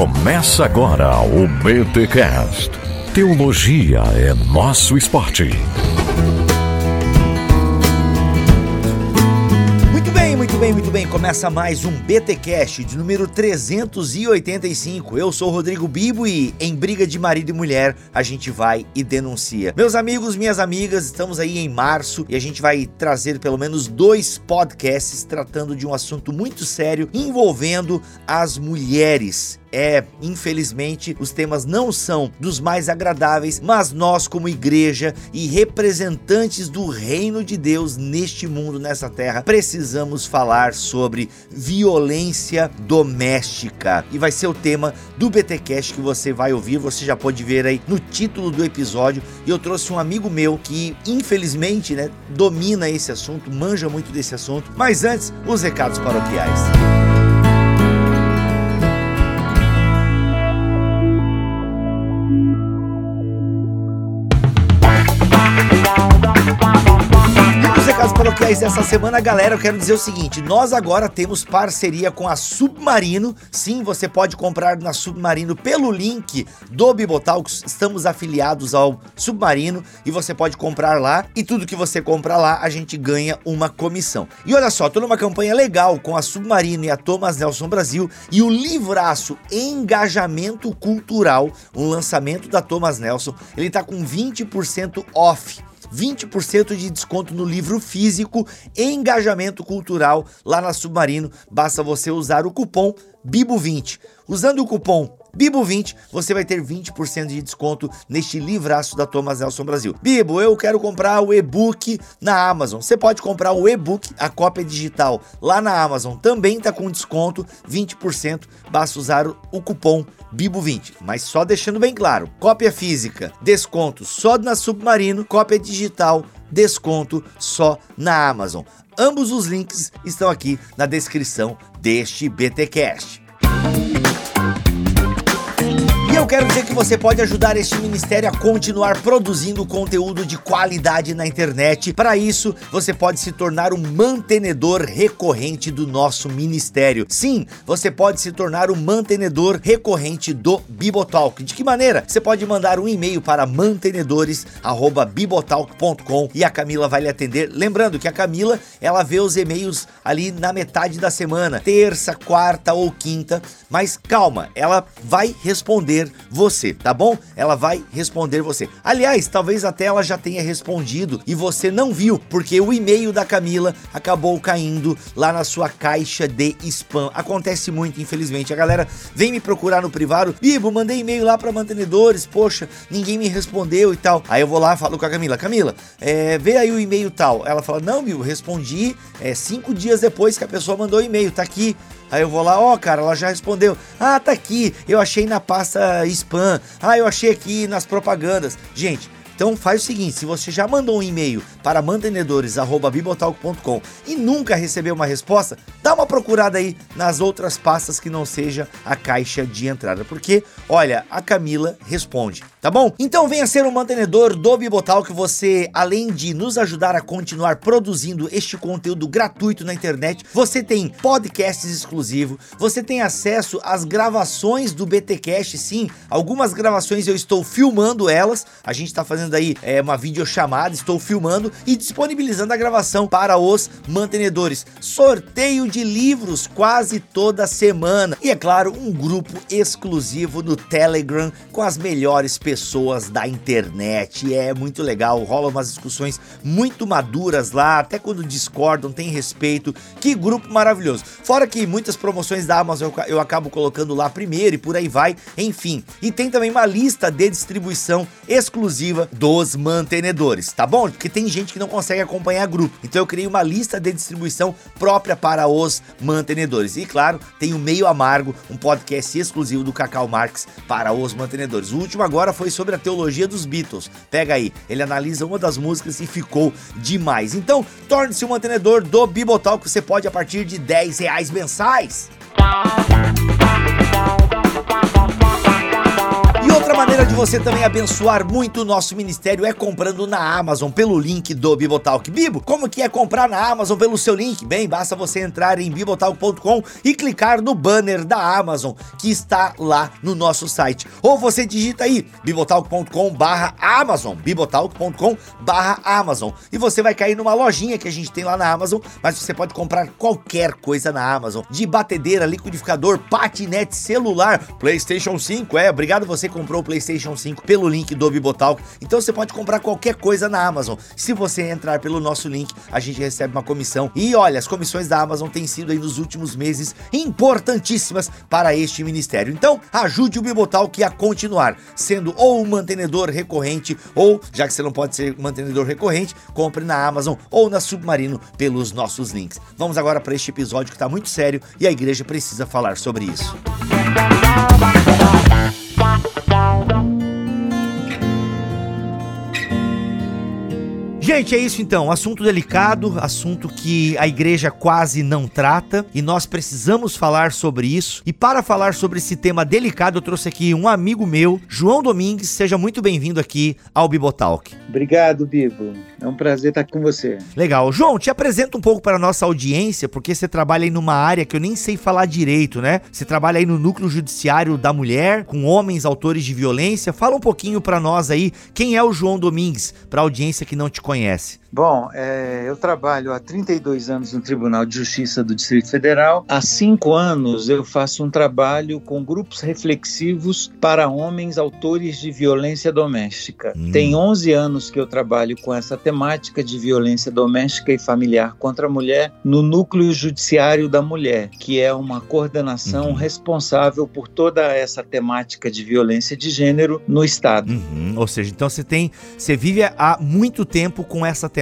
Começa agora o BTCast. Teologia é nosso esporte. Muito bem, muito bem, muito bem. Começa mais um BTcast de número 385. Eu sou Rodrigo Bibo e em briga de marido e mulher a gente vai e denuncia. Meus amigos, minhas amigas, estamos aí em março e a gente vai trazer pelo menos dois podcasts tratando de um assunto muito sério envolvendo as mulheres. É, infelizmente, os temas não são dos mais agradáveis, mas nós, como igreja e representantes do reino de Deus neste mundo, nessa terra, precisamos falar sobre violência doméstica. E vai ser o tema do BTcast que você vai ouvir, você já pode ver aí no título do episódio. E eu trouxe um amigo meu que, infelizmente, né, domina esse assunto, manja muito desse assunto. Mas antes, os recados paroquiais. Dessa semana, galera, eu quero dizer o seguinte: nós agora temos parceria com a Submarino. Sim, você pode comprar na Submarino pelo link do Bibotalks. Estamos afiliados ao Submarino e você pode comprar lá. E tudo que você comprar lá, a gente ganha uma comissão. E olha só, tô numa campanha legal com a Submarino e a Thomas Nelson Brasil e o livraço Engajamento Cultural, um lançamento da Thomas Nelson. Ele tá com 20% off 20% de desconto no livro físico Engajamento Cultural lá na Submarino. Basta você usar o cupom BIBO20. Usando o cupom Bibo20, você vai ter 20% de desconto neste livraço da Thomas Nelson Brasil. Bibo, eu quero comprar o e-book na Amazon. Você pode comprar o e-book, a cópia digital, lá na Amazon. Também está com desconto, 20%. Basta usar o cupom Bibo20. Mas só deixando bem claro: cópia física, desconto só na Submarino, cópia digital, desconto só na Amazon. Ambos os links estão aqui na descrição deste BTcast. Eu quero dizer que você pode ajudar este ministério a continuar produzindo conteúdo de qualidade na internet. Para isso, você pode se tornar um mantenedor recorrente do nosso ministério. Sim, você pode se tornar um mantenedor recorrente do Bibotalk. De que maneira? Você pode mandar um e-mail para mantenedores@bibotalk.com e a Camila vai lhe atender. Lembrando que a Camila, ela vê os e-mails ali na metade da semana, terça, quarta ou quinta, mas calma, ela vai responder você, tá bom? Ela vai responder você. Aliás, talvez até ela já tenha respondido e você não viu, porque o e-mail da Camila acabou caindo lá na sua caixa de spam. Acontece muito, infelizmente. A galera vem me procurar no privado, Bibo, mandei e-mail lá para mantenedores, poxa, ninguém me respondeu e tal. Aí eu vou lá, falo com a Camila, Camila, é, vê aí o e-mail tal. Ela fala, não, Bibo, respondi é, cinco dias depois que a pessoa mandou o e-mail, tá aqui. Aí eu vou lá, ó, oh, cara, ela já respondeu. Ah, tá aqui. Eu achei na pasta spam. Ah, eu achei aqui nas propagandas. Gente, então faz o seguinte, se você já mandou um e-mail para mantenedores@bibotalk.com e nunca recebeu uma resposta, dá uma procurada aí nas outras pastas que não seja a caixa de entrada, porque olha, a Camila responde, tá bom? Então venha ser um mantenedor do Bibotalk, você além de nos ajudar a continuar produzindo este conteúdo gratuito na internet, você tem podcasts exclusivos, você tem acesso às gravações do BTcast, sim, algumas gravações eu estou filmando elas, a gente está fazendo aí é, uma videochamada, estou filmando e disponibilizando a gravação para os mantenedores. Sorteio de livros quase toda semana. E é claro, um grupo exclusivo no Telegram com as melhores pessoas da internet. É muito legal, rola umas discussões muito maduras lá, até quando discordam, tem respeito. Que grupo maravilhoso. Fora que muitas promoções da Amazon eu, eu acabo colocando lá primeiro e por aí vai, enfim. E tem também uma lista de distribuição exclusiva dos mantenedores, tá bom? Porque tem gente que não consegue acompanhar grupo. Então eu criei uma lista de distribuição própria para os mantenedores. E claro, tem o Meio Amargo, um podcast exclusivo do Cacau Marx para os mantenedores. O último agora foi sobre a teologia dos Beatles. Pega aí, ele analisa uma das músicas e ficou demais. Então, torne-se um mantenedor do Bibotal que você pode a partir de 10 reais mensais. Maneira de você também abençoar muito o nosso ministério é comprando na Amazon pelo link do Bibotalk. Bibo, como que é comprar na Amazon pelo seu link? Bem, basta você entrar em bibotalk.com e clicar no banner da Amazon que está lá no nosso site. Ou você digita aí bibotalk.com/amazon, bibotalk.com/amazon e você vai cair numa lojinha que a gente tem lá na Amazon, mas você pode comprar qualquer coisa na Amazon, de batedeira, liquidificador, patinete celular, PlayStation 5. É, obrigado você comprou o PlayStation 5 pelo link do Bibotalk. Então você pode comprar qualquer coisa na Amazon. Se você entrar pelo nosso link, a gente recebe uma comissão. E olha, as comissões da Amazon têm sido aí nos últimos meses importantíssimas para este ministério. Então, ajude o Bibotalk a continuar sendo ou um mantenedor recorrente ou, já que você não pode ser mantenedor recorrente, compre na Amazon ou na Submarino pelos nossos links. Vamos agora para este episódio que está muito sério e a igreja precisa falar sobre isso. Música Gente, é isso então. Assunto delicado, assunto que a igreja quase não trata e nós precisamos falar sobre isso. E para falar sobre esse tema delicado, eu trouxe aqui um amigo meu, João Domingues. Seja muito bem-vindo aqui ao Bibotalk. Obrigado, Bibo. É um prazer estar com você. Legal. João, te apresenta um pouco para a nossa audiência, porque você trabalha aí numa área que eu nem sei falar direito, né? Você trabalha aí no núcleo judiciário da mulher, com homens autores de violência. Fala um pouquinho para nós aí quem é o João Domingues, para a audiência que não te conhece conhece. Bom, é, eu trabalho há 32 anos no Tribunal de Justiça do Distrito Federal. Há cinco anos eu faço um trabalho com grupos reflexivos para homens autores de violência doméstica. Hum. Tem 11 anos que eu trabalho com essa temática de violência doméstica e familiar contra a mulher no Núcleo Judiciário da Mulher, que é uma coordenação uhum. responsável por toda essa temática de violência de gênero no Estado. Uhum. Ou seja, então você tem, você vive há muito tempo com essa temática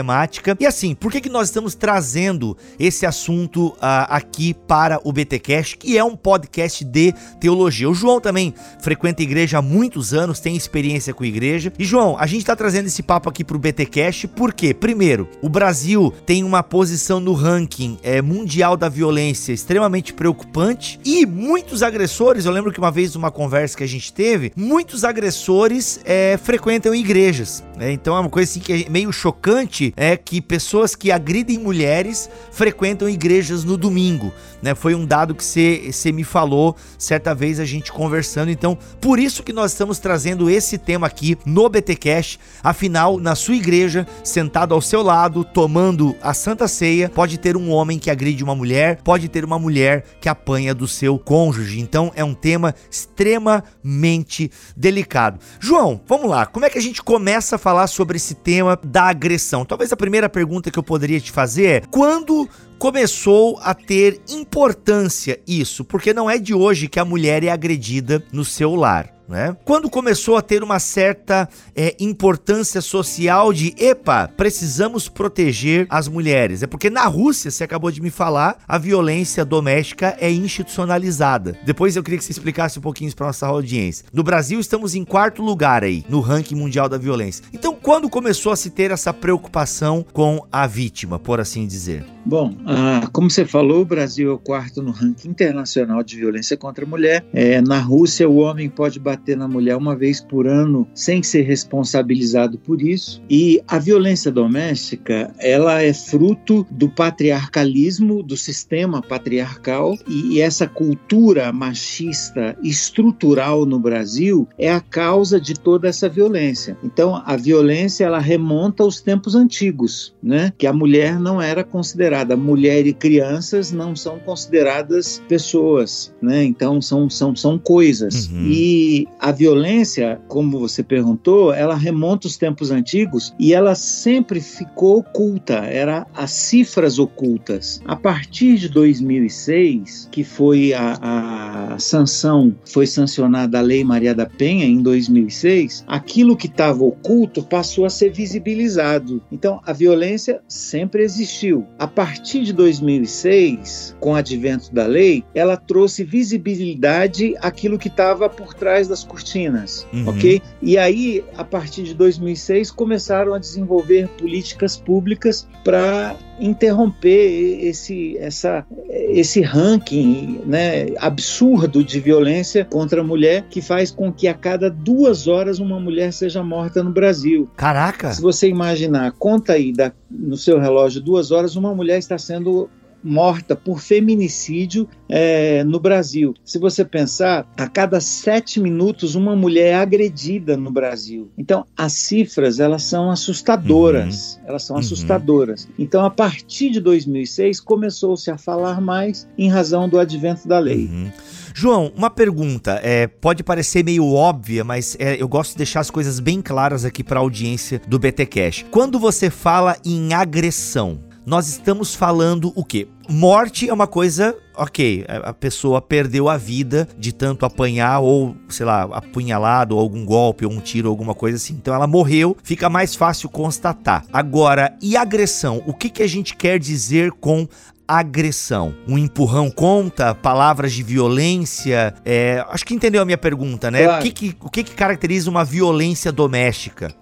E assim, por que, que nós estamos trazendo esse assunto uh, aqui para o BTcast, que é um podcast de teologia? O João também frequenta a igreja há muitos anos, tem experiência com a igreja. E João, a gente está trazendo esse papo aqui para o BTcast porque, primeiro, o Brasil tem uma posição no ranking é, mundial da violência extremamente preocupante e muitos agressores, eu lembro que uma vez numa conversa que a gente teve, muitos agressores é, frequentam igrejas. Né? Então é uma coisa assim que é meio chocante é que pessoas que agridem mulheres frequentam igrejas no domingo, né? Foi um dado que você me falou certa vez a gente conversando, então por isso que nós estamos trazendo esse tema aqui no BTcast. Afinal, na sua igreja, sentado ao seu lado, tomando a Santa Ceia, pode ter um homem que agride uma mulher, pode ter uma mulher que apanha do seu cônjuge. Então é um tema extremamente delicado. João, vamos lá. Como é que a gente começa a falar sobre esse tema da agressão? Talvez a primeira pergunta que eu poderia te fazer é: quando começou a ter importância isso? Porque não é de hoje que a mulher é agredida no seu lar. Né? Quando começou a ter uma certa é, importância social de, epa, precisamos proteger as mulheres. É porque na Rússia, você acabou de me falar, a violência doméstica é institucionalizada. Depois eu queria que você explicasse um pouquinho para nossa audiência. No Brasil, estamos em quarto lugar aí, no ranking mundial da violência. Então, quando começou a se ter essa preocupação com a vítima, por assim dizer? Bom, ah, como você falou, o Brasil é o quarto no ranking internacional de violência contra a mulher. É, na Rússia, o homem pode bater bater na mulher uma vez por ano sem ser responsabilizado por isso. E a violência doméstica, ela é fruto do patriarcalismo, do sistema patriarcal e essa cultura machista estrutural no Brasil é a causa de toda essa violência. Então, a violência ela remonta aos tempos antigos, né? Que a mulher não era considerada mulher e crianças não são consideradas pessoas, né? Então são são são coisas. Uhum. E a violência, como você perguntou, ela remonta aos tempos antigos e ela sempre ficou oculta, era as cifras ocultas. A partir de 2006, que foi a, a sanção, foi sancionada a Lei Maria da Penha em 2006, aquilo que estava oculto passou a ser visibilizado. Então, a violência sempre existiu. A partir de 2006, com o advento da lei, ela trouxe visibilidade àquilo que estava por trás das cortinas, uhum. ok? E aí, a partir de 2006, começaram a desenvolver políticas públicas para interromper esse, essa, esse ranking né, absurdo de violência contra a mulher que faz com que a cada duas horas uma mulher seja morta no Brasil. Caraca! Se você imaginar, conta aí da, no seu relógio duas horas, uma mulher está sendo morta por feminicídio é, no Brasil. Se você pensar, a cada sete minutos uma mulher é agredida no Brasil. Então, as cifras elas são assustadoras. Uhum. Elas são uhum. assustadoras. Então, a partir de 2006 começou-se a falar mais em razão do advento da lei. Uhum. João, uma pergunta. É, pode parecer meio óbvia, mas é, eu gosto de deixar as coisas bem claras aqui para a audiência do BT Cash. Quando você fala em agressão, nós estamos falando o quê? Morte é uma coisa, ok, a pessoa perdeu a vida de tanto apanhar ou, sei lá, apunhalado ou algum golpe ou um tiro ou alguma coisa assim. Então ela morreu, fica mais fácil constatar. Agora, e agressão? O que, que a gente quer dizer com agressão. Um empurrão conta, palavras de violência. É, acho que entendeu a minha pergunta, né? Claro. O, que, que, o que, que caracteriza uma violência doméstica?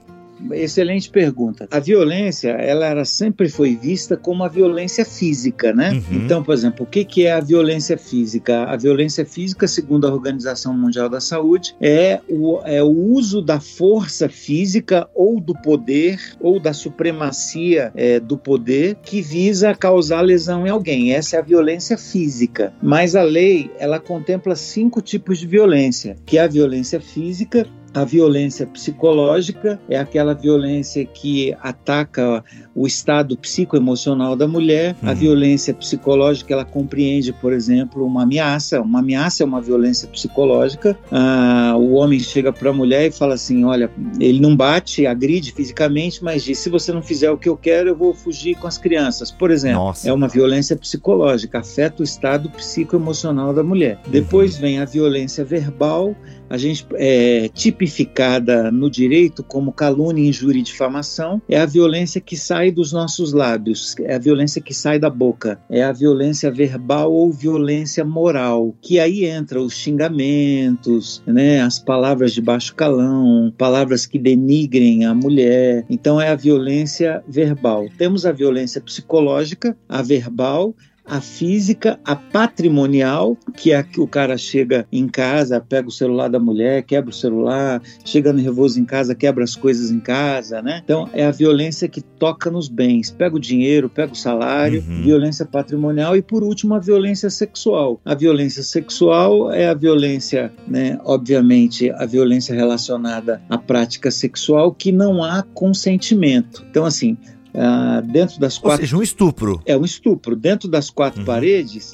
Excelente pergunta. A violência, ela era, sempre foi vista como a violência física, né? Uhum. Então, por exemplo, o que, que é a violência física? A violência física, segundo a Organização Mundial da Saúde, é o, é o uso da força física ou do poder ou da supremacia é, do poder que visa causar lesão em alguém. Essa é a violência física. Mas a lei, ela contempla cinco tipos de violência, que é a violência física, a violência psicológica é aquela violência que ataca o estado psicoemocional da mulher. Uhum. A violência psicológica ela compreende, por exemplo, uma ameaça. Uma ameaça é uma violência psicológica. Ah, o homem chega para a mulher e fala assim: olha, ele não bate, agride fisicamente, mas diz: se você não fizer o que eu quero, eu vou fugir com as crianças. Por exemplo, Nossa. é uma violência psicológica, afeta o estado psicoemocional da mulher. Uhum. Depois vem a violência verbal a gente é tipificada no direito como calúnia, injúria e difamação, é a violência que sai dos nossos lábios, é a violência que sai da boca, é a violência verbal ou violência moral, que aí entra os xingamentos, né, as palavras de baixo calão, palavras que denigrem a mulher. Então é a violência verbal. Temos a violência psicológica, a verbal, a física, a patrimonial, que é que o cara chega em casa, pega o celular da mulher, quebra o celular, chega nervoso em casa, quebra as coisas em casa, né? Então é a violência que toca nos bens, pega o dinheiro, pega o salário, uhum. violência patrimonial e por último a violência sexual. A violência sexual é a violência, né, obviamente, a violência relacionada à prática sexual que não há consentimento. Então assim, ah, dentro das quatro. Ou seja, um estupro. É um estupro. Dentro das quatro uhum. paredes,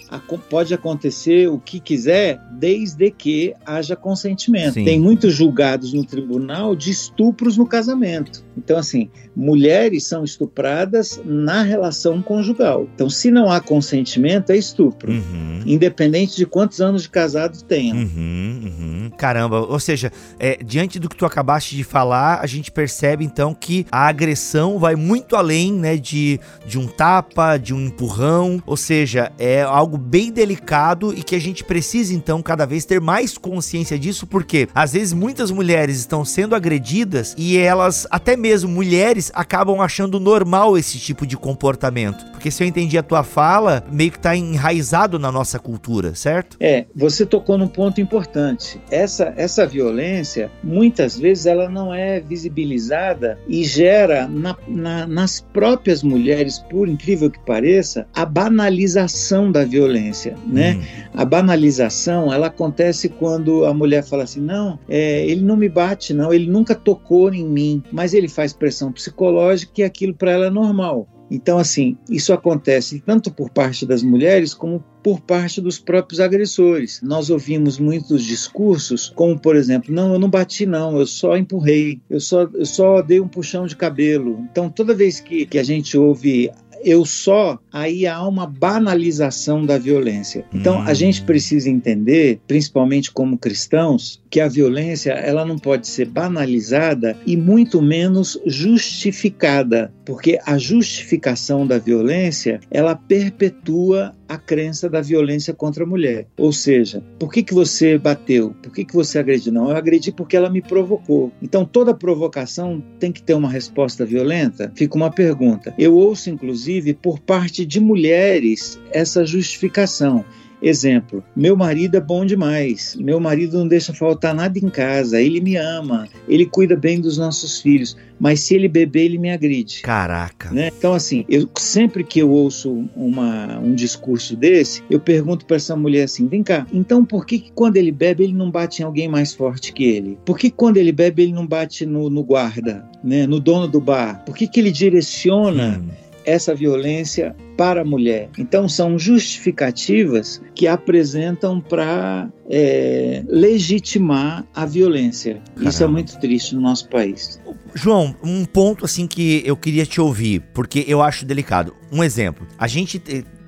pode acontecer o que quiser, desde que haja consentimento. Sim. Tem muitos julgados no tribunal de estupros no casamento. Então, assim, mulheres são estupradas na relação conjugal. Então, se não há consentimento, é estupro. Uhum. Independente de quantos anos de casado tenham. Uhum, uhum. Caramba, ou seja, é, diante do que tu acabaste de falar, a gente percebe então que a agressão vai muito além além, né, de, de um tapa, de um empurrão, ou seja, é algo bem delicado e que a gente precisa então cada vez ter mais consciência disso, porque às vezes muitas mulheres estão sendo agredidas e elas, até mesmo mulheres, acabam achando normal esse tipo de comportamento. Porque se eu entendi a tua fala, meio que tá enraizado na nossa cultura, certo? É, você tocou num ponto importante. Essa, essa violência, muitas vezes, ela não é visibilizada e gera na, na, nas próprias mulheres, por incrível que pareça, a banalização da violência, né? Hum. A banalização, ela acontece quando a mulher fala assim, não, é, ele não me bate, não, ele nunca tocou em mim, mas ele faz pressão psicológica e aquilo para ela é normal. Então, assim, isso acontece tanto por parte das mulheres como por parte dos próprios agressores. Nós ouvimos muitos discursos, como por exemplo, não, eu não bati não, eu só empurrei, eu só, eu só dei um puxão de cabelo. Então, toda vez que, que a gente ouve eu só, aí há uma banalização da violência. Então, hum. a gente precisa entender, principalmente como cristãos, que a violência ela não pode ser banalizada e muito menos justificada. Porque a justificação da violência, ela perpetua a crença da violência contra a mulher. Ou seja, por que, que você bateu? Por que, que você agrediu? Não, eu agredi porque ela me provocou. Então, toda provocação tem que ter uma resposta violenta? Fica uma pergunta. Eu ouço, inclusive, por parte de mulheres essa justificação. Exemplo, meu marido é bom demais, meu marido não deixa faltar nada em casa, ele me ama, ele cuida bem dos nossos filhos, mas se ele beber, ele me agride. Caraca. Né? Então, assim, eu sempre que eu ouço uma, um discurso desse, eu pergunto para essa mulher assim: vem cá, então por que, que, quando ele bebe, ele não bate em alguém mais forte que ele? Por que quando ele bebe, ele não bate no, no guarda, né? no dono do bar? Por que, que ele direciona? Hum essa violência para a mulher. Então, são justificativas que apresentam para é, legitimar a violência. Caramba. Isso é muito triste no nosso país. João, um ponto assim que eu queria te ouvir, porque eu acho delicado. Um exemplo: a gente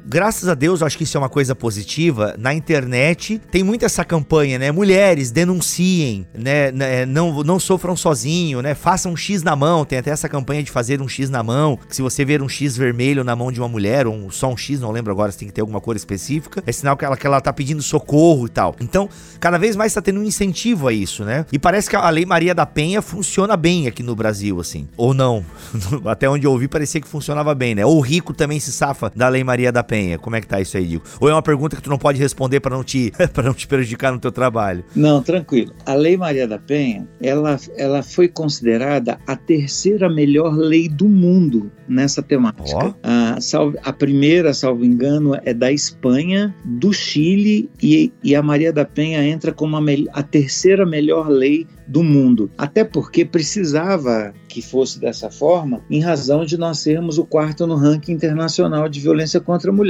graças a Deus, eu acho que isso é uma coisa positiva. Na internet tem muito essa campanha, né? Mulheres, denunciem, né? né? Não, não sofram sozinho, né? Façam um X na mão. Tem até essa campanha de fazer um X na mão. Que se você ver um X vermelho na mão de uma mulher, ou só um X, não lembro agora se tem que ter alguma cor específica, é sinal que ela, que ela tá pedindo socorro e tal. Então, cada vez mais tá tendo um incentivo a isso, né? E parece que a Lei Maria da Penha funciona bem aqui no Brasil, assim. Ou não. Até onde eu ouvi, parecia que funcionava bem, né? Ou o rico também se safa da Lei Maria da Penha. Como é que tá isso aí, Diego? Ou é uma pergunta que tu não pode responder para não te para não te prejudicar no teu trabalho? Não, tranquilo. A Lei Maria da Penha, ela, ela foi considerada a terceira melhor lei do mundo nessa temática. Oh. A, a primeira, salvo engano, é da Espanha, do Chile e, e a Maria da Penha entra como a, a terceira melhor lei do mundo. Até porque precisava que fosse dessa forma, em razão de nós sermos o quarto no ranking internacional de violência contra a mulher.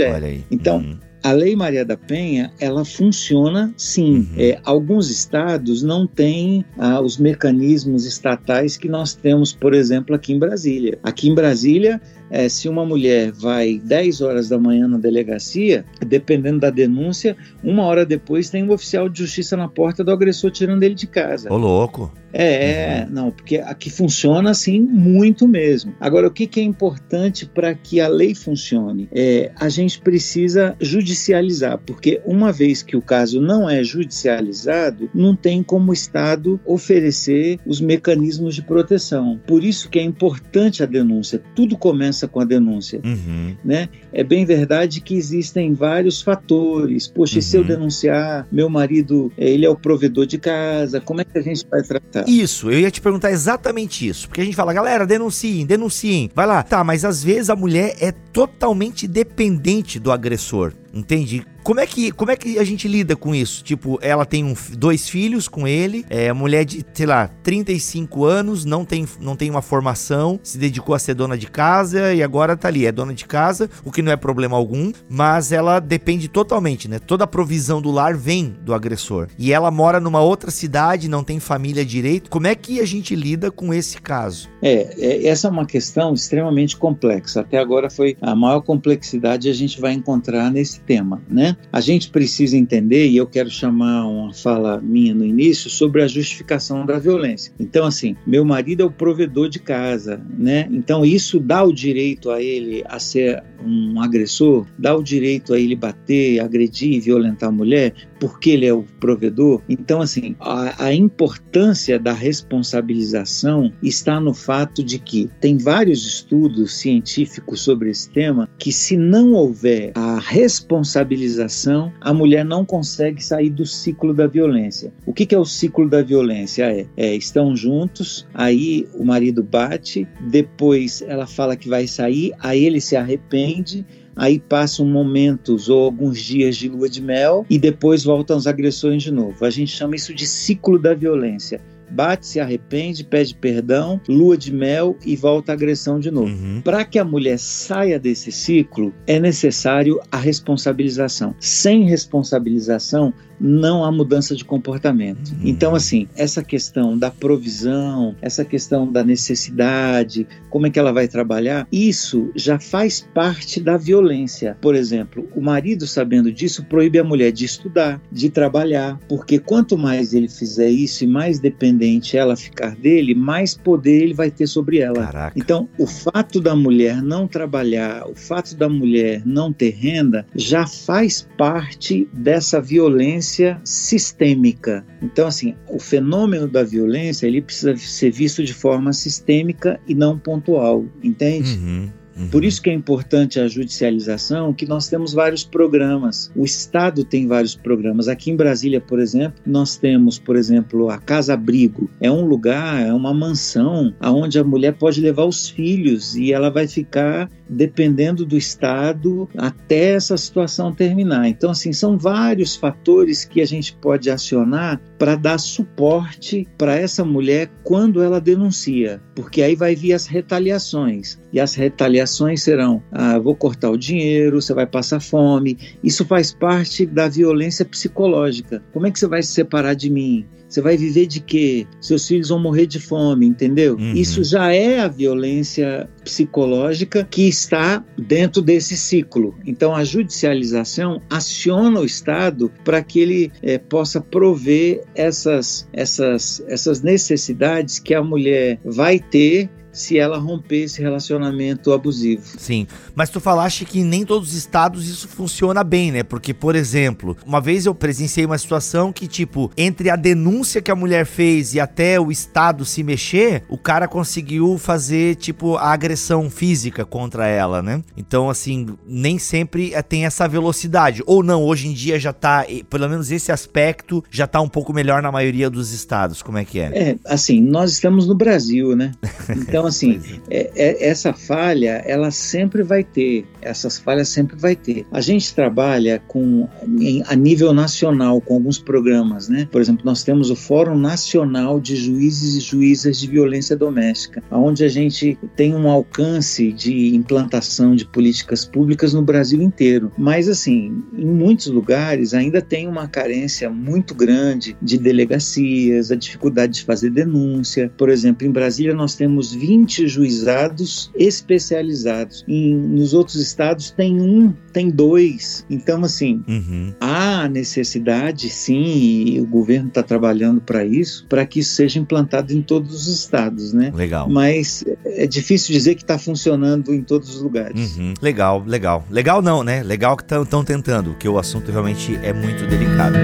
Então, uhum. A Lei Maria da Penha, ela funciona sim. Uhum. É, alguns estados não têm ah, os mecanismos estatais que nós temos, por exemplo, aqui em Brasília. Aqui em Brasília, é, se uma mulher vai 10 horas da manhã na delegacia, dependendo da denúncia, uma hora depois tem um oficial de justiça na porta do agressor tirando ele de casa. Ô, louco. É, uhum. não, porque aqui funciona assim muito mesmo. Agora, o que, que é importante para que a lei funcione? É, a gente precisa judicializar, porque uma vez que o caso não é judicializado, não tem como o Estado oferecer os mecanismos de proteção. Por isso que é importante a denúncia. Tudo começa com a denúncia, uhum. né? É bem verdade que existem vários fatores. Poxa, uhum. se eu uhum. denunciar, meu marido, ele é o provedor de casa, como é que a gente vai tratar? Isso, eu ia te perguntar exatamente isso. Porque a gente fala, galera, denunciem, denunciem. Vai lá. Tá, mas às vezes a mulher é totalmente dependente do agressor. Entende? Como é que, como é que a gente lida com isso? Tipo, ela tem um, dois filhos com ele, é mulher de, sei lá, 35 anos, não tem, não tem uma formação, se dedicou a ser dona de casa e agora tá ali, é dona de casa, o que não é problema algum, mas ela depende totalmente, né? Toda a provisão do lar vem do agressor. E ela mora numa outra cidade, não tem família direito. Como é que a gente lida com esse caso? É, é essa é uma questão extremamente complexa. Até agora foi a maior complexidade a gente vai encontrar nesse tema, né? A gente precisa entender, e eu quero chamar uma fala minha no início, sobre a justificação da violência. Então, assim, meu marido é o provedor de casa, né? Então, isso dá o direito a ele a ser um agressor, dá o direito a ele bater, agredir, violentar a mulher, porque ele é o provedor. Então, assim, a, a importância da responsabilização está no fato de que tem vários estudos científicos sobre esse tema que, se não houver a responsabilização, a mulher não consegue sair do ciclo da violência. O que, que é o ciclo da violência? É, é estão juntos, aí o marido bate, depois ela fala que vai sair, aí ele se arrepende aí passam momentos ou alguns dias de lua de mel e depois voltam as agressões de novo. A gente chama isso de ciclo da violência bate, se arrepende, pede perdão, lua de mel e volta à agressão de novo. Uhum. Para que a mulher saia desse ciclo, é necessário a responsabilização. Sem responsabilização, não há mudança de comportamento. Uhum. Então, assim, essa questão da provisão, essa questão da necessidade, como é que ela vai trabalhar, isso já faz parte da violência. Por exemplo, o marido, sabendo disso, proíbe a mulher de estudar, de trabalhar, porque quanto mais ele fizer isso e mais dependente ela ficar dele, mais poder ele vai ter sobre ela. Caraca. Então, o fato da mulher não trabalhar, o fato da mulher não ter renda, já faz parte dessa violência sistêmica. Então, assim, o fenômeno da violência ele precisa ser visto de forma sistêmica e não pontual, entende? Uhum. Uhum. Por isso que é importante a judicialização, que nós temos vários programas. O Estado tem vários programas. Aqui em Brasília, por exemplo, nós temos, por exemplo, a Casa Abrigo. É um lugar, é uma mansão onde a mulher pode levar os filhos e ela vai ficar dependendo do Estado até essa situação terminar. Então, assim, são vários fatores que a gente pode acionar para dar suporte para essa mulher quando ela denuncia, porque aí vai vir as retaliações. E as retaliações serão: ah, vou cortar o dinheiro, você vai passar fome. Isso faz parte da violência psicológica. Como é que você vai se separar de mim? Você vai viver de quê? Seus filhos vão morrer de fome, entendeu? Uhum. Isso já é a violência psicológica que está dentro desse ciclo. Então, a judicialização aciona o Estado para que ele é, possa prover essas, essas, essas necessidades que a mulher vai ter se ela romper esse relacionamento abusivo. Sim, mas tu falaste que nem todos os estados isso funciona bem, né? Porque, por exemplo, uma vez eu presenciei uma situação que, tipo, entre a denúncia que a mulher fez e até o estado se mexer, o cara conseguiu fazer, tipo, a agressão física contra ela, né? Então, assim, nem sempre é, tem essa velocidade. Ou não, hoje em dia já tá, pelo menos esse aspecto já tá um pouco melhor na maioria dos estados. Como é que é? É, assim, nós estamos no Brasil, né? Então, então, assim, é. É, é, essa falha, ela sempre vai ter, essas falhas sempre vai ter. A gente trabalha com, em, a nível nacional com alguns programas, né? Por exemplo, nós temos o Fórum Nacional de Juízes e Juízas de Violência Doméstica, onde a gente tem um alcance de implantação de políticas públicas no Brasil inteiro. Mas, assim, em muitos lugares ainda tem uma carência muito grande de delegacias, a dificuldade de fazer denúncia. Por exemplo, em Brasília nós temos 20 20 juizados especializados. Em, nos outros estados tem um, tem dois. Então, assim, uhum. há necessidade, sim, e o governo está trabalhando para isso, para que isso seja implantado em todos os estados, né? Legal. Mas é difícil dizer que está funcionando em todos os lugares. Uhum. Legal, legal. Legal não, né? Legal que estão tentando, porque o assunto realmente é muito delicado.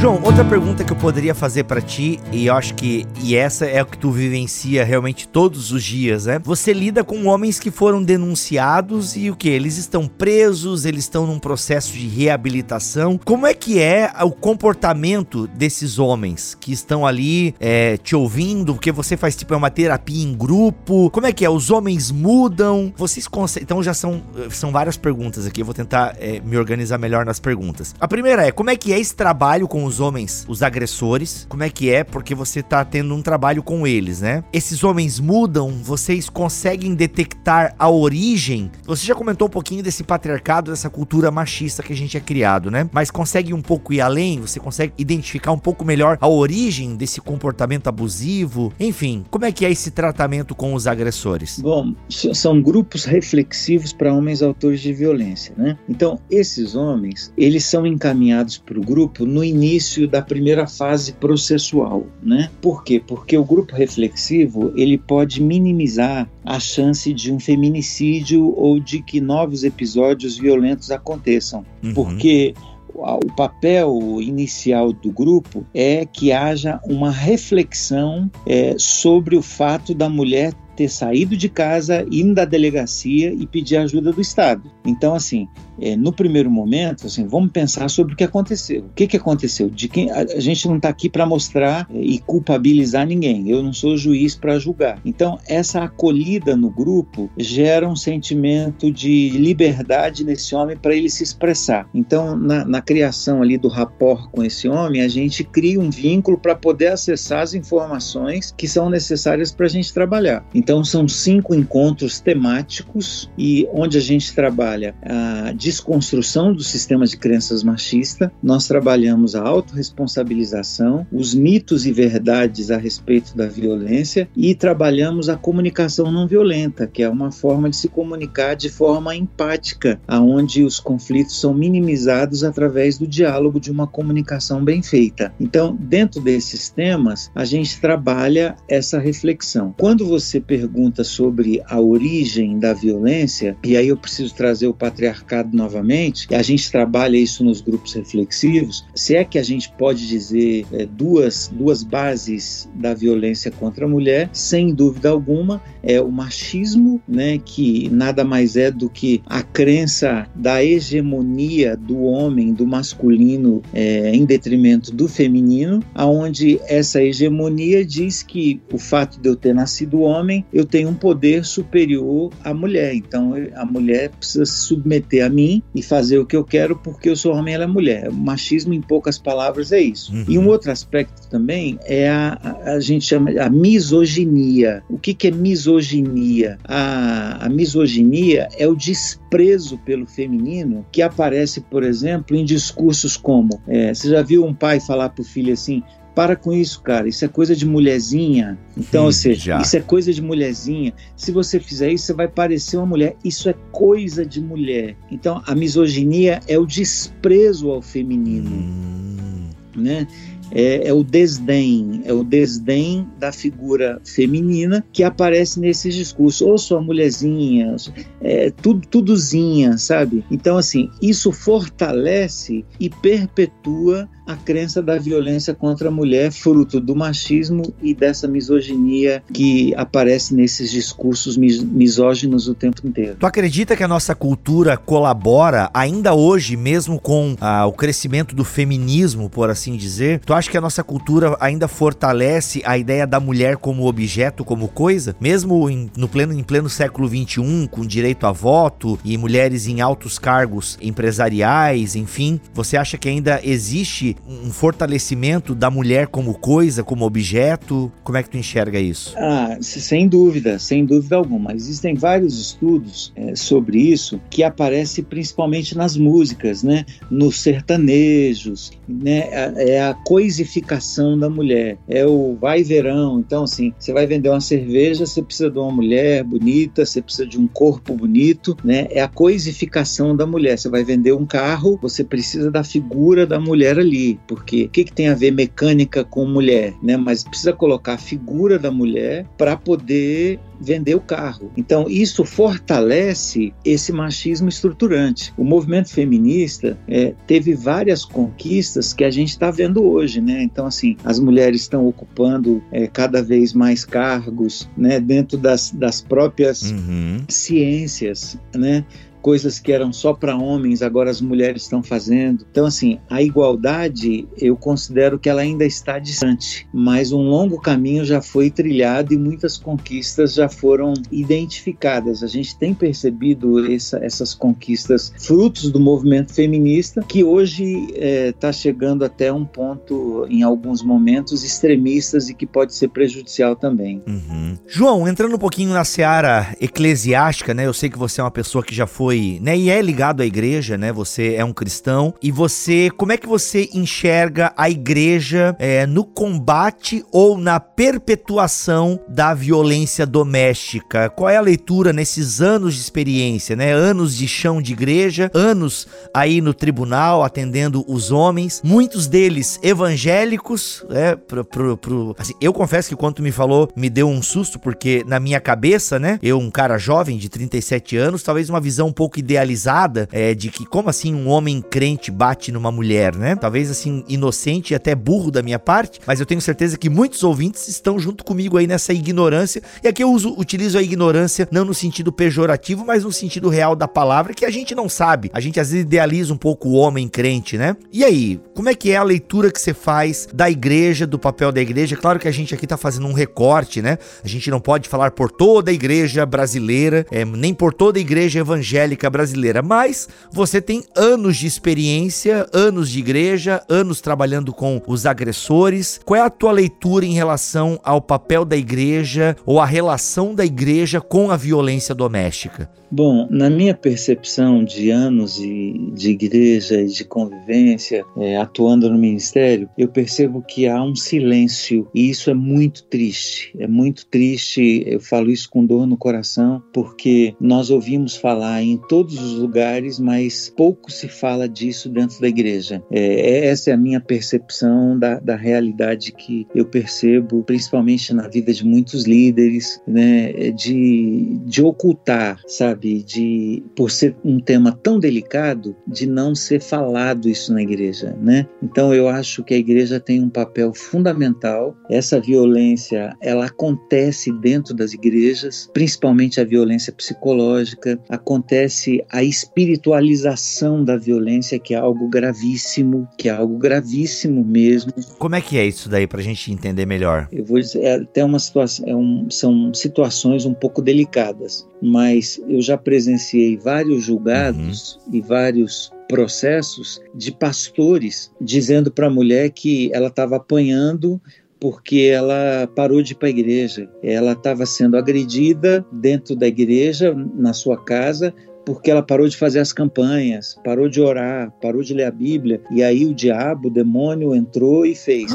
João, outra pergunta que eu poderia fazer para ti, e eu acho que e essa é o que tu vivencia realmente todos os dias, né? Você lida com homens que foram denunciados e o que? Eles estão presos, eles estão num processo de reabilitação. Como é que é o comportamento desses homens que estão ali é, te ouvindo? Porque você faz tipo uma terapia em grupo. Como é que é? Os homens mudam? Vocês conseguem. Então já são, são várias perguntas aqui. Eu vou tentar é, me organizar melhor nas perguntas. A primeira é: como é que é esse trabalho com os os homens, os agressores, como é que é, porque você tá tendo um trabalho com eles, né? Esses homens mudam, vocês conseguem detectar a origem. Você já comentou um pouquinho desse patriarcado, dessa cultura machista que a gente é criado, né? Mas consegue um pouco ir além, você consegue identificar um pouco melhor a origem desse comportamento abusivo, enfim, como é que é esse tratamento com os agressores? Bom, são grupos reflexivos para homens autores de violência, né? Então, esses homens, eles são encaminhados para o grupo no início início da primeira fase processual, né? Por quê? Porque o grupo reflexivo ele pode minimizar a chance de um feminicídio ou de que novos episódios violentos aconteçam, uhum. porque o papel inicial do grupo é que haja uma reflexão é, sobre o fato da mulher ter saído de casa, indo da delegacia e pedir ajuda do Estado. Então, assim, é, no primeiro momento, assim, vamos pensar sobre o que aconteceu. O que, que aconteceu? De quem a, a gente não está aqui para mostrar é, e culpabilizar ninguém. Eu não sou juiz para julgar. Então, essa acolhida no grupo gera um sentimento de liberdade nesse homem para ele se expressar. Então, na, na criação ali do rapport com esse homem, a gente cria um vínculo para poder acessar as informações que são necessárias para a gente trabalhar. Então, Então são cinco encontros temáticos e onde a gente trabalha a desconstrução dos sistemas de crenças machista, nós trabalhamos a autorresponsabilização, os mitos e verdades a respeito da violência e trabalhamos a comunicação não violenta, que é uma forma de se comunicar de forma empática, aonde os conflitos são minimizados através do diálogo de uma comunicação bem feita. Então, dentro desses temas, a gente trabalha essa reflexão. Quando você pergunta sobre a origem da violência, e aí eu preciso trazer o patriarcado novamente, e a gente trabalha isso nos grupos reflexivos, se é que a gente pode dizer é, duas, duas bases da violência contra a mulher, sem dúvida alguma, é o machismo, né, que nada mais é do que a crença da hegemonia do homem, do masculino, é, em detrimento do feminino, aonde essa hegemonia diz que o fato de eu ter nascido homem, eu tenho um poder superior à mulher. Então a mulher precisa se submeter a mim e fazer o que eu quero porque eu sou homem, ela é mulher. O machismo, em poucas palavras, é isso. Uhum. E um outro aspecto também é a, a, a gente chama a misoginia. O que, que é misoginia? A, a misoginia é o desprezo pelo feminino que aparece, por exemplo, em discursos como: é, você já viu um pai falar para o filho assim, para com isso, cara. Isso é coisa de mulherzinha. Então, hum, ou seja, já. isso é coisa de mulherzinha. Se você fizer isso, você vai parecer uma mulher. Isso é coisa de mulher. Então, a misoginia é o desprezo ao feminino. Hum. Né? é, é, o desdém, é o desdém da figura feminina que aparece nesses discursos, ou sua mulherzinha, é, tudo, tudozinha, sabe? Então, assim, isso fortalece e perpetua a crença da violência contra a mulher, fruto do machismo e dessa misoginia que aparece nesses discursos mis misóginos o tempo inteiro. Tu acredita que a nossa cultura colabora ainda hoje, mesmo com ah, o crescimento do feminismo, por assim dizer? Tu acha que a nossa cultura ainda fortalece a ideia da mulher como objeto, como coisa? Mesmo em, no pleno, em pleno século XXI, com direito a voto e mulheres em altos cargos empresariais, enfim, você acha que ainda existe um fortalecimento da mulher como coisa, como objeto? Como é que tu enxerga isso? Ah, sem dúvida, sem dúvida alguma. Existem vários estudos é, sobre isso que aparecem principalmente nas músicas, né? Nos sertanejos, né? É a coisificação da mulher, é o vai verão. Então, assim, você vai vender uma cerveja, você precisa de uma mulher bonita, você precisa de um corpo bonito, né? É a coisificação da mulher. Você vai vender um carro, você precisa da figura da mulher ali porque o que, que tem a ver mecânica com mulher, né? Mas precisa colocar a figura da mulher para poder vender o carro. Então, isso fortalece esse machismo estruturante. O movimento feminista é, teve várias conquistas que a gente está vendo hoje, né? Então, assim, as mulheres estão ocupando é, cada vez mais cargos, né? Dentro das, das próprias uhum. ciências, né? Coisas que eram só para homens, agora as mulheres estão fazendo. Então, assim, a igualdade eu considero que ela ainda está distante, mas um longo caminho já foi trilhado e muitas conquistas já foram identificadas. A gente tem percebido essa, essas conquistas frutos do movimento feminista, que hoje está é, chegando até um ponto, em alguns momentos, extremistas e que pode ser prejudicial também. Uhum. João, entrando um pouquinho na seara eclesiástica, né? Eu sei que você é uma pessoa que já foi foi, né, e é ligado à igreja, né? Você é um cristão e você, como é que você enxerga a igreja é, no combate ou na perpetuação da violência doméstica? Qual é a leitura nesses anos de experiência, né? Anos de chão de igreja, anos aí no tribunal atendendo os homens, muitos deles evangélicos, né? Pro, pro, pro, assim, eu confesso que quando me falou, me deu um susto porque na minha cabeça, né? Eu, um cara jovem de 37 anos, talvez uma visão pouco idealizada é, de que como assim um homem crente bate numa mulher, né? Talvez assim inocente e até burro da minha parte, mas eu tenho certeza que muitos ouvintes estão junto comigo aí nessa ignorância. E aqui eu uso, utilizo a ignorância não no sentido pejorativo, mas no sentido real da palavra, que a gente não sabe. A gente às vezes idealiza um pouco o homem crente, né? E aí, como é que é a leitura que você faz da igreja, do papel da igreja? Claro que a gente aqui tá fazendo um recorte, né? A gente não pode falar por toda a igreja brasileira, é, nem por toda a igreja evangélica evangélica brasileira, mas você tem anos de experiência, anos de igreja, anos trabalhando com os agressores. Qual é a tua leitura em relação ao papel da igreja ou a relação da igreja com a violência doméstica? Bom, na minha percepção de anos de, de igreja e de convivência, é, atuando no ministério, eu percebo que há um silêncio e isso é muito triste. É muito triste, eu falo isso com dor no coração, porque nós ouvimos falar em todos os lugares, mas pouco se fala disso dentro da igreja. É, essa é a minha percepção da, da realidade que eu percebo, principalmente na vida de muitos líderes, né, de, de ocultar, sabe, de por ser um tema tão delicado, de não ser falado isso na igreja, né? Então eu acho que a igreja tem um papel fundamental. Essa violência, ela acontece dentro das igrejas, principalmente a violência psicológica, acontece a espiritualização da violência, que é algo gravíssimo, que é algo gravíssimo mesmo. Como é que é isso daí para a gente entender melhor? Eu vou dizer, é até uma situação, é um, são situações um pouco delicadas, mas eu já já presenciei vários julgados uhum. e vários processos de pastores dizendo para a mulher que ela estava apanhando porque ela parou de ir para a igreja. Ela estava sendo agredida dentro da igreja, na sua casa, porque ela parou de fazer as campanhas, parou de orar, parou de ler a Bíblia, e aí o diabo, o demônio entrou e fez.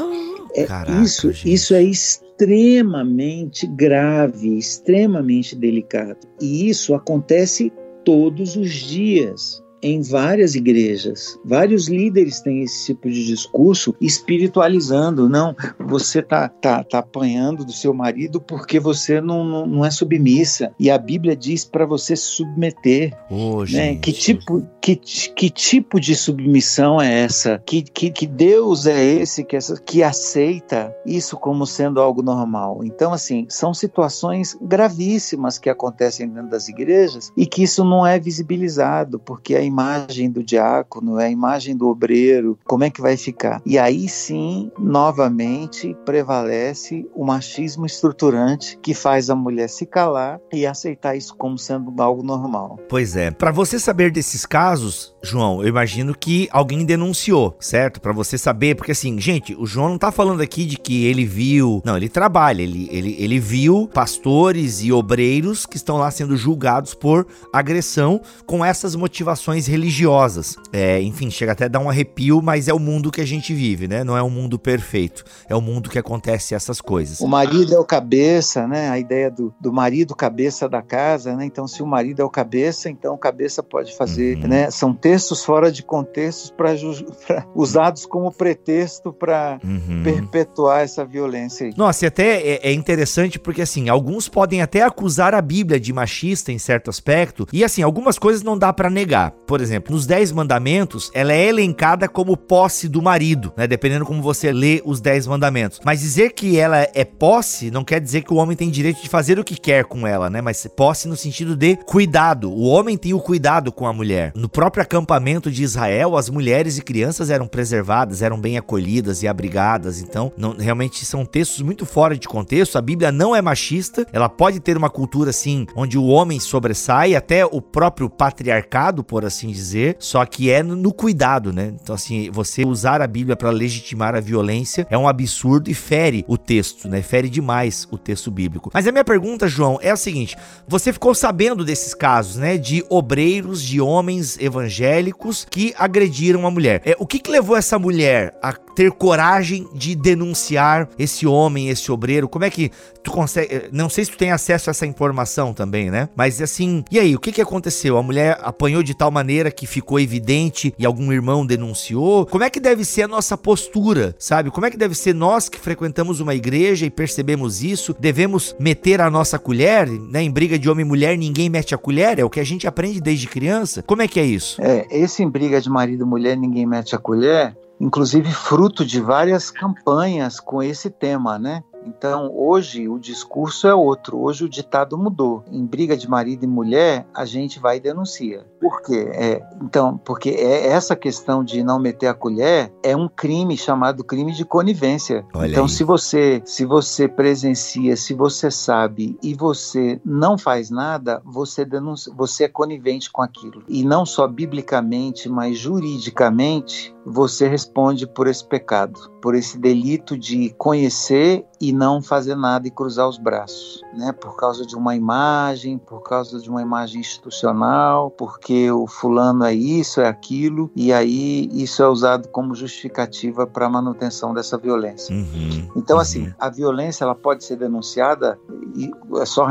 É, Caraca, isso, isso é extremamente grave, extremamente delicado. E isso acontece todos os dias em várias igrejas. Vários líderes têm esse tipo de discurso espiritualizando. Não, você tá, tá, tá apanhando do seu marido porque você não, não, não é submissa. E a Bíblia diz para você se submeter. Oh, né? Que, tipo, que, que tipo de submissão é essa? Que, que, que Deus é esse que, essa, que aceita isso como sendo algo normal? Então, assim, são situações gravíssimas que acontecem dentro das igrejas e que isso não é visibilizado, porque a imagem do diácono, é a imagem do obreiro, como é que vai ficar? E aí sim, novamente, prevalece o machismo estruturante que faz a mulher se calar e aceitar isso como sendo algo normal. Pois é. Para você saber desses casos, João, eu imagino que alguém denunciou, certo? Para você saber, porque assim, gente, o João não tá falando aqui de que ele viu. Não, ele trabalha, ele, ele, ele viu pastores e obreiros que estão lá sendo julgados por agressão com essas motivações religiosas. É, enfim, chega até a dar um arrepio, mas é o mundo que a gente vive, né? Não é um mundo perfeito. É o mundo que acontece essas coisas. O marido é o cabeça, né? A ideia do, do marido cabeça da casa, né? Então, se o marido é o cabeça, então o cabeça pode fazer, uhum. né? São textos fora de contextos para usados como pretexto para uhum. perpetuar essa violência. Aí. Nossa, e até é, é interessante porque assim, alguns podem até acusar a Bíblia de machista em certo aspecto, e assim, algumas coisas não dá para negar. Por exemplo, nos Dez Mandamentos, ela é elencada como posse do marido, né? Dependendo como você lê os Dez Mandamentos. Mas dizer que ela é posse não quer dizer que o homem tem direito de fazer o que quer com ela, né? Mas posse no sentido de cuidado. O homem tem o cuidado com a mulher. No próprio acampamento de Israel, as mulheres e crianças eram preservadas, eram bem acolhidas e abrigadas. Então, não, realmente são textos muito fora de contexto. A Bíblia não é machista. Ela pode ter uma cultura assim, onde o homem sobressai, até o próprio patriarcado, por assim assim dizer, só que é no, cuidado, né? Então, assim, você usar a Bíblia para legitimar a violência é um absurdo e fere o texto, né? Fere demais o texto bíblico. Mas a minha pergunta, João, é a seguinte: você ficou sabendo desses casos, né? De obreiros, de homens evangélicos que agrediram a mulher. É, o que, que levou essa mulher a ter coragem de denunciar esse homem, esse obreiro? Como é que tu consegue. Não sei se tu tem acesso a essa informação também, né? Mas assim, e aí, o que, que aconteceu? A mulher apanhou de tal maneira maneira que ficou evidente e algum irmão denunciou? Como é que deve ser a nossa postura, sabe? Como é que deve ser nós que frequentamos uma igreja e percebemos isso? Devemos meter a nossa colher, né? Em briga de homem e mulher, ninguém mete a colher, é o que a gente aprende desde criança. Como é que é isso? É, esse em briga de marido e mulher, ninguém mete a colher, inclusive fruto de várias campanhas com esse tema, né? Então, hoje o discurso é outro, hoje o ditado mudou. Em briga de marido e mulher, a gente vai e denuncia. Por quê? É, então, porque é essa questão de não meter a colher é um crime chamado crime de conivência. Olha então, aí. se você se você presencia, se você sabe e você não faz nada, você denuncia, você é conivente com aquilo. E não só biblicamente, mas juridicamente, você responde por esse pecado, por esse delito de conhecer e não fazer nada e cruzar os braços, né? Por causa de uma imagem, por causa de uma imagem institucional, porque o fulano é isso, é aquilo, e aí isso é usado como justificativa para a manutenção dessa violência. Uhum, então, assim, uhum. assim, a violência ela pode ser denunciada e é só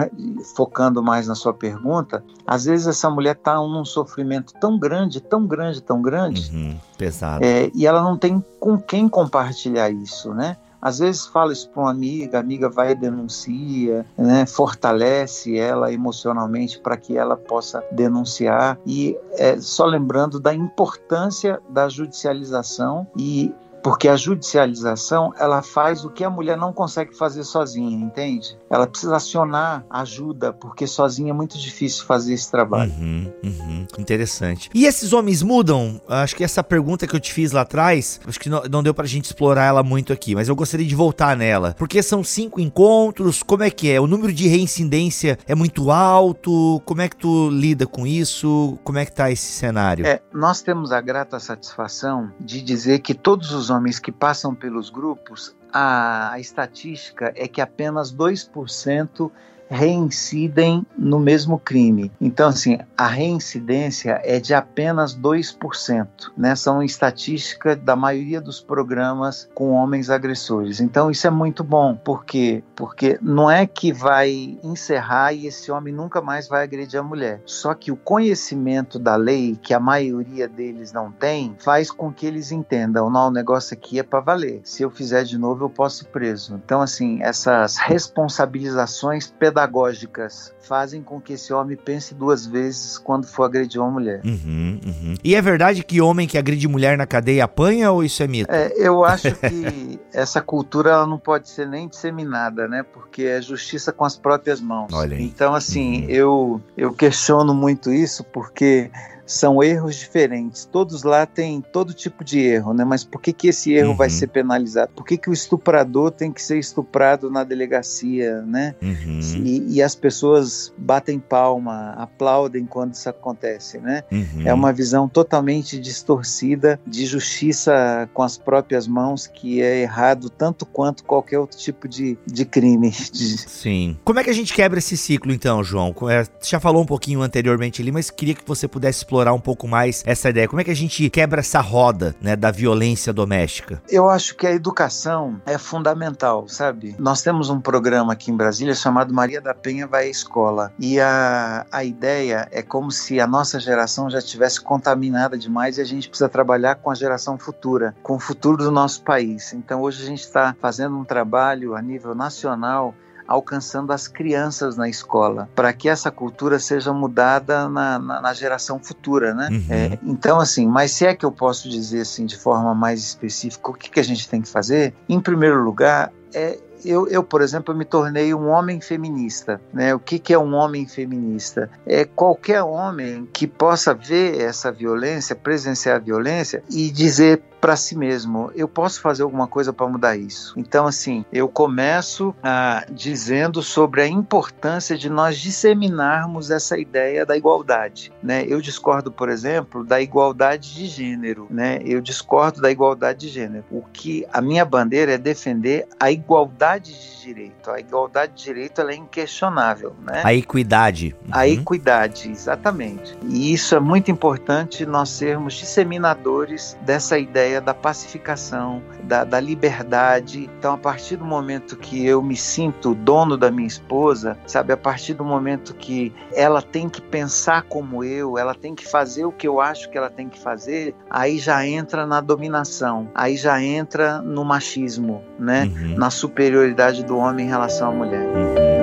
focando mais na sua pergunta. Às vezes essa mulher está num sofrimento tão grande, tão grande, tão grande. Uhum, pesado é, e ela não tem com quem compartilhar isso, né? Às vezes fala isso para uma amiga, a amiga vai e denuncia, né, fortalece ela emocionalmente para que ela possa denunciar. E é, só lembrando da importância da judicialização e porque a judicialização ela faz o que a mulher não consegue fazer sozinha, entende? Ela precisa acionar ajuda, porque sozinha é muito difícil fazer esse trabalho. Uhum, uhum. Interessante. E esses homens mudam? Acho que essa pergunta que eu te fiz lá atrás, acho que não, não deu pra gente explorar ela muito aqui, mas eu gostaria de voltar nela. Porque são cinco encontros, como é que é? O número de reincidência é muito alto? Como é que tu lida com isso? Como é que tá esse cenário? É, nós temos a grata satisfação de dizer que todos os homens que passam pelos grupos, a, a estatística é que apenas 2% reincidem no mesmo crime. Então, assim, a reincidência é de apenas 2%, né? São estatísticas da maioria dos programas com homens agressores. Então, isso é muito bom, porque porque não é que vai encerrar e esse homem nunca mais vai agredir a mulher. Só que o conhecimento da lei, que a maioria deles não tem, faz com que eles entendam, não, o negócio aqui é para valer. Se eu fizer de novo, eu posso ir preso. Então, assim, essas responsabilizações pedagógicas pedagógicas fazem com que esse homem pense duas vezes quando for agredir uma mulher. Uhum, uhum. E é verdade que homem que agride mulher na cadeia apanha ou isso é mito? É, eu acho que essa cultura ela não pode ser nem disseminada, né? Porque é justiça com as próprias mãos. Olha aí. Então, assim, uhum. eu, eu questiono muito isso porque são erros diferentes. Todos lá têm todo tipo de erro, né? Mas por que, que esse erro uhum. vai ser penalizado? Por que, que o estuprador tem que ser estuprado na delegacia, né? Uhum. E, e, as pessoas batem palma, aplaudem quando isso acontece, né? Uhum. É uma visão totalmente distorcida de justiça com as próprias mãos, que é errado tanto quanto qualquer outro tipo de, de crime. Sim. Como é que a gente quebra esse ciclo, então, João? É, já falou um pouquinho anteriormente ali, mas queria que você pudesse explorar explorar um pouco mais essa ideia. Como é que a gente quebra essa roda, né, da violência doméstica? Eu acho que a educação é fundamental, sabe? Nós temos um programa aqui em Brasília chamado Maria da Penha vai à escola. E a, a ideia é como se a nossa geração já tivesse contaminada demais e a gente precisa trabalhar com a geração futura, com o futuro do nosso país. Então hoje a gente está fazendo um trabalho a nível nacional alcançando as crianças na escola, para que essa cultura seja mudada na, na, na geração futura, né? Uhum. É, então, assim, mas se é que eu posso dizer assim de forma mais específica, o que, que a gente tem que fazer? Em primeiro lugar, é eu, eu, por exemplo, me tornei um homem feminista. Né? O que, que é um homem feminista? É qualquer homem que possa ver essa violência, presenciar a violência e dizer para si mesmo, eu posso fazer alguma coisa para mudar isso. Então, assim, eu começo ah, dizendo sobre a importância de nós disseminarmos essa ideia da igualdade. Né? Eu discordo, por exemplo, da igualdade de gênero. Né? Eu discordo da igualdade de gênero. O que a minha bandeira é defender a igualdade de direito. A igualdade de direito é inquestionável. Né? A equidade. Uhum. A equidade, exatamente. E isso é muito importante nós sermos disseminadores dessa ideia ideia da pacificação, da, da liberdade. Então, a partir do momento que eu me sinto dono da minha esposa, sabe, a partir do momento que ela tem que pensar como eu, ela tem que fazer o que eu acho que ela tem que fazer, aí já entra na dominação, aí já entra no machismo, né? Uhum. Na superioridade do homem em relação à mulher. Uhum.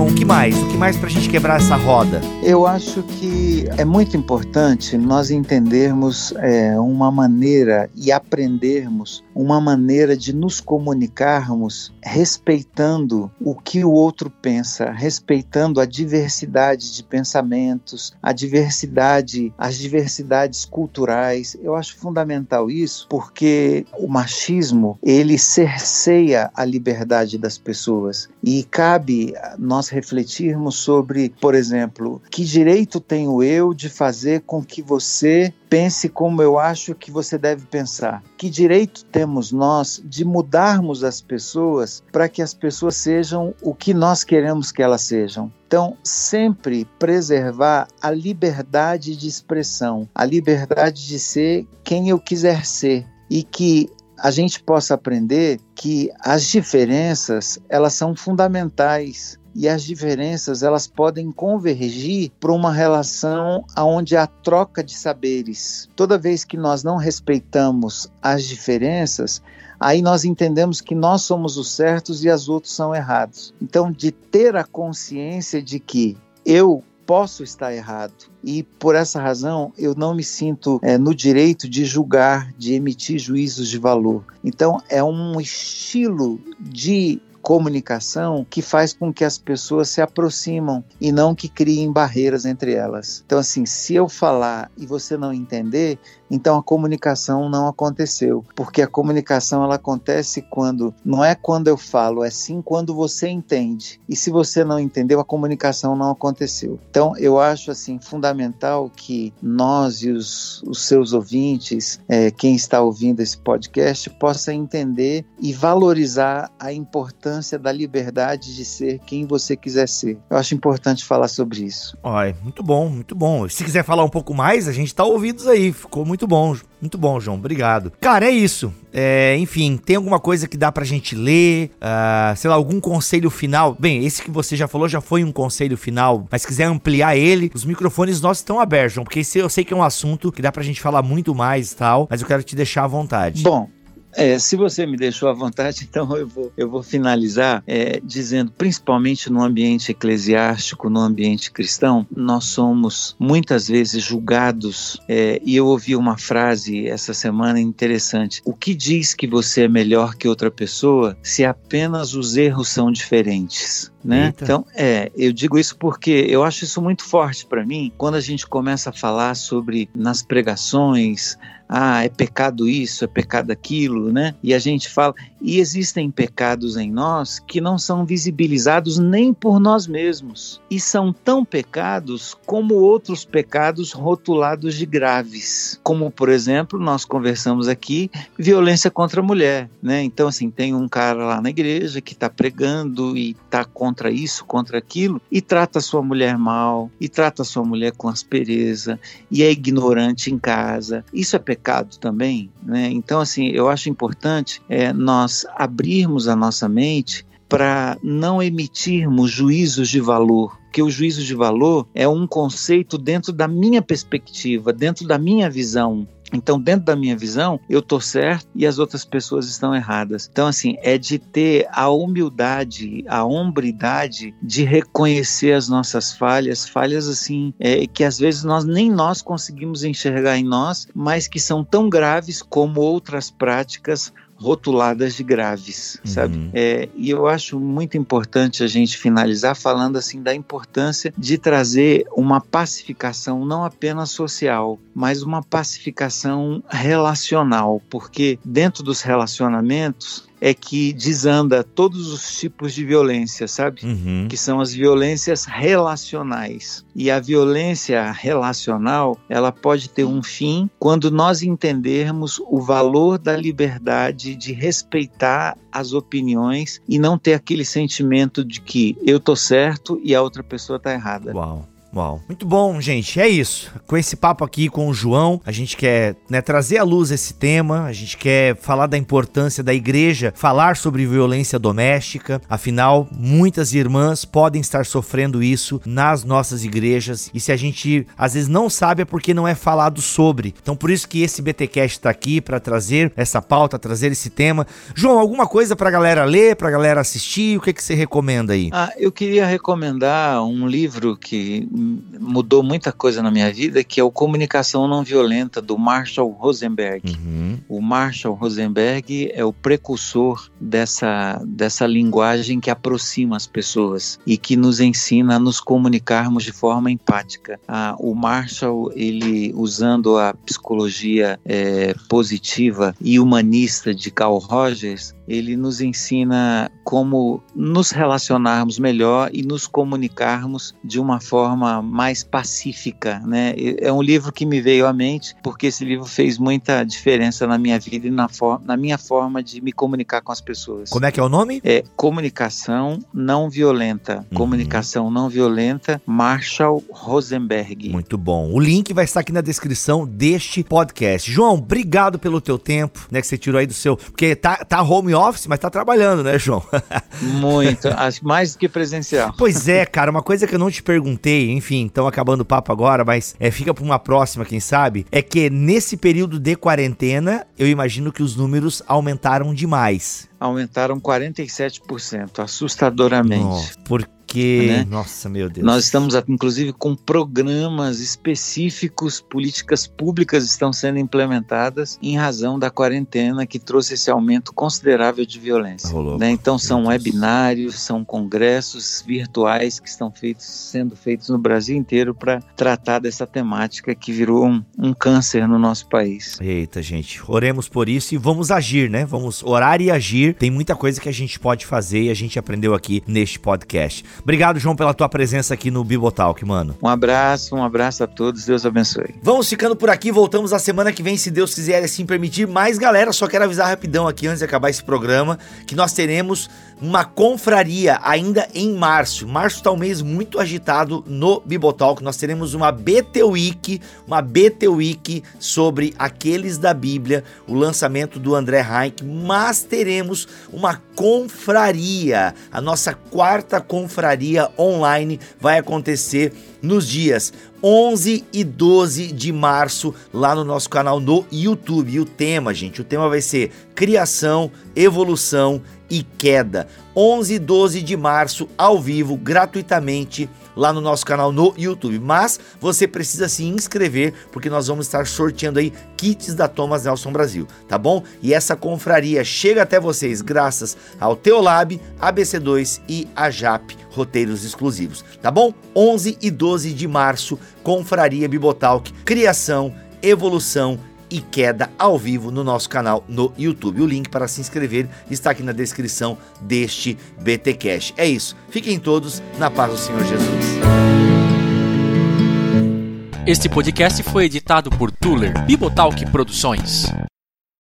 João? O que mais? O que mais para a gente quebrar essa roda? Eu acho que é muito importante nós entendermos é, uma maneira e aprendermos uma maneira de nos comunicarmos respeitando o que o outro pensa, respeitando a diversidade de pensamentos, a diversidade, as diversidades culturais. Eu acho fundamental isso porque o machismo ele cerceia a liberdade das pessoas e cabe nós refletirmos sobre, por exemplo, que direito tenho eu de fazer com que você pense como eu acho que você deve pensar? Que direito temos nós de mudarmos as pessoas para que as pessoas sejam o que nós queremos que elas sejam? Então, sempre preservar a liberdade de expressão, a liberdade de ser quem eu quiser ser e que a gente possa aprender que as diferenças, elas são fundamentais e as diferenças elas podem convergir para uma relação onde há troca de saberes. Toda vez que nós não respeitamos as diferenças, aí nós entendemos que nós somos os certos e as outros são errados. Então, de ter a consciência de que eu posso estar errado e por essa razão eu não me sinto é, no direito de julgar, de emitir juízos de valor. Então é um estilo de comunicação que faz com que as pessoas se aproximam e não que criem barreiras entre elas. Então, assim, se eu falar e você não entender, então a comunicação não aconteceu, porque a comunicação ela acontece quando não é quando eu falo, é sim quando você entende. E se você não entendeu, a comunicação não aconteceu. Então, eu acho assim fundamental que nós e os, os seus ouvintes, é, quem está ouvindo esse podcast, possa entender e valorizar a importância importância da liberdade de ser quem você quiser ser. Eu acho importante falar sobre isso. Olha, muito bom, muito bom. Se quiser falar um pouco mais, a gente tá ouvidos aí. Ficou muito bom. Muito bom, João. Obrigado. Cara, é isso. É, enfim, tem alguma coisa que dá pra gente ler? Uh, sei lá, algum conselho final? Bem, esse que você já falou já foi um conselho final, mas se quiser ampliar ele, os microfones nossos estão abertos, João, porque esse eu sei que é um assunto que dá pra gente falar muito mais e tal, mas eu quero te deixar à vontade. Bom, é, se você me deixou à vontade, então eu vou, eu vou finalizar é, dizendo, principalmente no ambiente eclesiástico, no ambiente cristão, nós somos muitas vezes julgados. É, e eu ouvi uma frase essa semana interessante: O que diz que você é melhor que outra pessoa se apenas os erros são diferentes? Né? Então, é, eu digo isso porque eu acho isso muito forte para mim quando a gente começa a falar sobre nas pregações, ah, é pecado isso, é pecado aquilo, né? E a gente fala, e existem pecados em nós que não são visibilizados nem por nós mesmos, e são tão pecados como outros pecados rotulados de graves, como por exemplo, nós conversamos aqui, violência contra a mulher, né? Então assim, tem um cara lá na igreja que está pregando e está contra isso, contra aquilo, e trata sua mulher mal, e trata sua mulher com aspereza, e é ignorante em casa. Isso é pecado também, né? Então, assim, eu acho importante é, nós abrirmos a nossa mente para não emitirmos juízos de valor, que o juízo de valor é um conceito dentro da minha perspectiva, dentro da minha visão. Então, dentro da minha visão, eu estou certo e as outras pessoas estão erradas. Então, assim, é de ter a humildade, a hombridade de reconhecer as nossas falhas, falhas assim, é, que às vezes nós nem nós conseguimos enxergar em nós, mas que são tão graves como outras práticas rotuladas de graves, uhum. sabe? É, e eu acho muito importante a gente finalizar falando assim da importância de trazer uma pacificação não apenas social, mas uma pacificação relacional, porque dentro dos relacionamentos é que desanda todos os tipos de violência, sabe? Uhum. Que são as violências relacionais. E a violência relacional, ela pode ter um fim quando nós entendermos o valor da liberdade de respeitar as opiniões e não ter aquele sentimento de que eu tô certo e a outra pessoa tá errada. Uau. Uau. Muito bom, gente. É isso. Com esse papo aqui com o João, a gente quer né, trazer à luz esse tema, a gente quer falar da importância da igreja, falar sobre violência doméstica. Afinal, muitas irmãs podem estar sofrendo isso nas nossas igrejas e se a gente às vezes não sabe é porque não é falado sobre. Então, por isso que esse BTcast está aqui para trazer essa pauta, trazer esse tema. João, alguma coisa para a galera ler, para a galera assistir? O que, que você recomenda aí? Ah, eu queria recomendar um livro que mudou muita coisa na minha vida, que é o Comunicação Não Violenta, do Marshall Rosenberg. Uhum. O Marshall Rosenberg é o precursor dessa, dessa linguagem que aproxima as pessoas e que nos ensina a nos comunicarmos de forma empática. Ah, o Marshall, ele usando a psicologia é, positiva e humanista de Carl Rogers, ele nos ensina como nos relacionarmos melhor e nos comunicarmos de uma forma mais pacífica, né? É um livro que me veio à mente porque esse livro fez muita diferença na minha vida e na, na minha forma de me comunicar com as pessoas. Como é que é o nome? É Comunicação Não Violenta. Uhum. Comunicação Não Violenta, Marshall Rosenberg. Muito bom. O link vai estar aqui na descrição deste podcast. João, obrigado pelo teu tempo, né, que você tirou aí do seu, porque tá, tá home office, mas tá trabalhando, né, João? Muito, acho mais do que presencial. Pois é, cara, uma coisa que eu não te perguntei, enfim, estão acabando o papo agora, mas é, fica para uma próxima, quem sabe, é que nesse período de quarentena, eu imagino que os números aumentaram demais. Aumentaram 47%, assustadoramente. Nossa, por porque, né? nossa, meu Deus. Nós estamos, inclusive, com programas específicos, políticas públicas estão sendo implementadas em razão da quarentena que trouxe esse aumento considerável de violência. Oh, né? Então, são webinários, são congressos virtuais que estão feitos, sendo feitos no Brasil inteiro para tratar dessa temática que virou um, um câncer no nosso país. Eita, gente, oremos por isso e vamos agir, né? Vamos orar e agir. Tem muita coisa que a gente pode fazer e a gente aprendeu aqui neste podcast. Obrigado, João, pela tua presença aqui no Bibotalk, mano. Um abraço, um abraço a todos, Deus abençoe. Vamos ficando por aqui, voltamos a semana que vem, se Deus quiser assim permitir. Mas, galera, só quero avisar rapidão aqui, antes de acabar esse programa, que nós teremos uma confraria ainda em março. Março está um mês muito agitado no Bibotalk. Nós teremos uma BT Week, uma BT Week sobre aqueles da Bíblia, o lançamento do André Heinck, mas teremos uma confraria, a nossa quarta confraria online vai acontecer nos dias 11 e 12 de março lá no nosso canal no YouTube. E o tema, gente, o tema vai ser criação, evolução e queda. 11 e 12 de março, ao vivo, gratuitamente, lá no nosso canal no YouTube. Mas você precisa se inscrever, porque nós vamos estar sorteando aí kits da Thomas Nelson Brasil, tá bom? E essa confraria chega até vocês graças ao Teolab, ABC2 e a JAP, roteiros exclusivos, tá bom? 11 e 12 de março, confraria Bibotalk, criação, evolução e queda ao vivo no nosso canal no YouTube. O link para se inscrever está aqui na descrição deste BT Cash. É isso. Fiquem todos na paz do Senhor Jesus. Este podcast foi editado por Tuller Bibotalk Produções.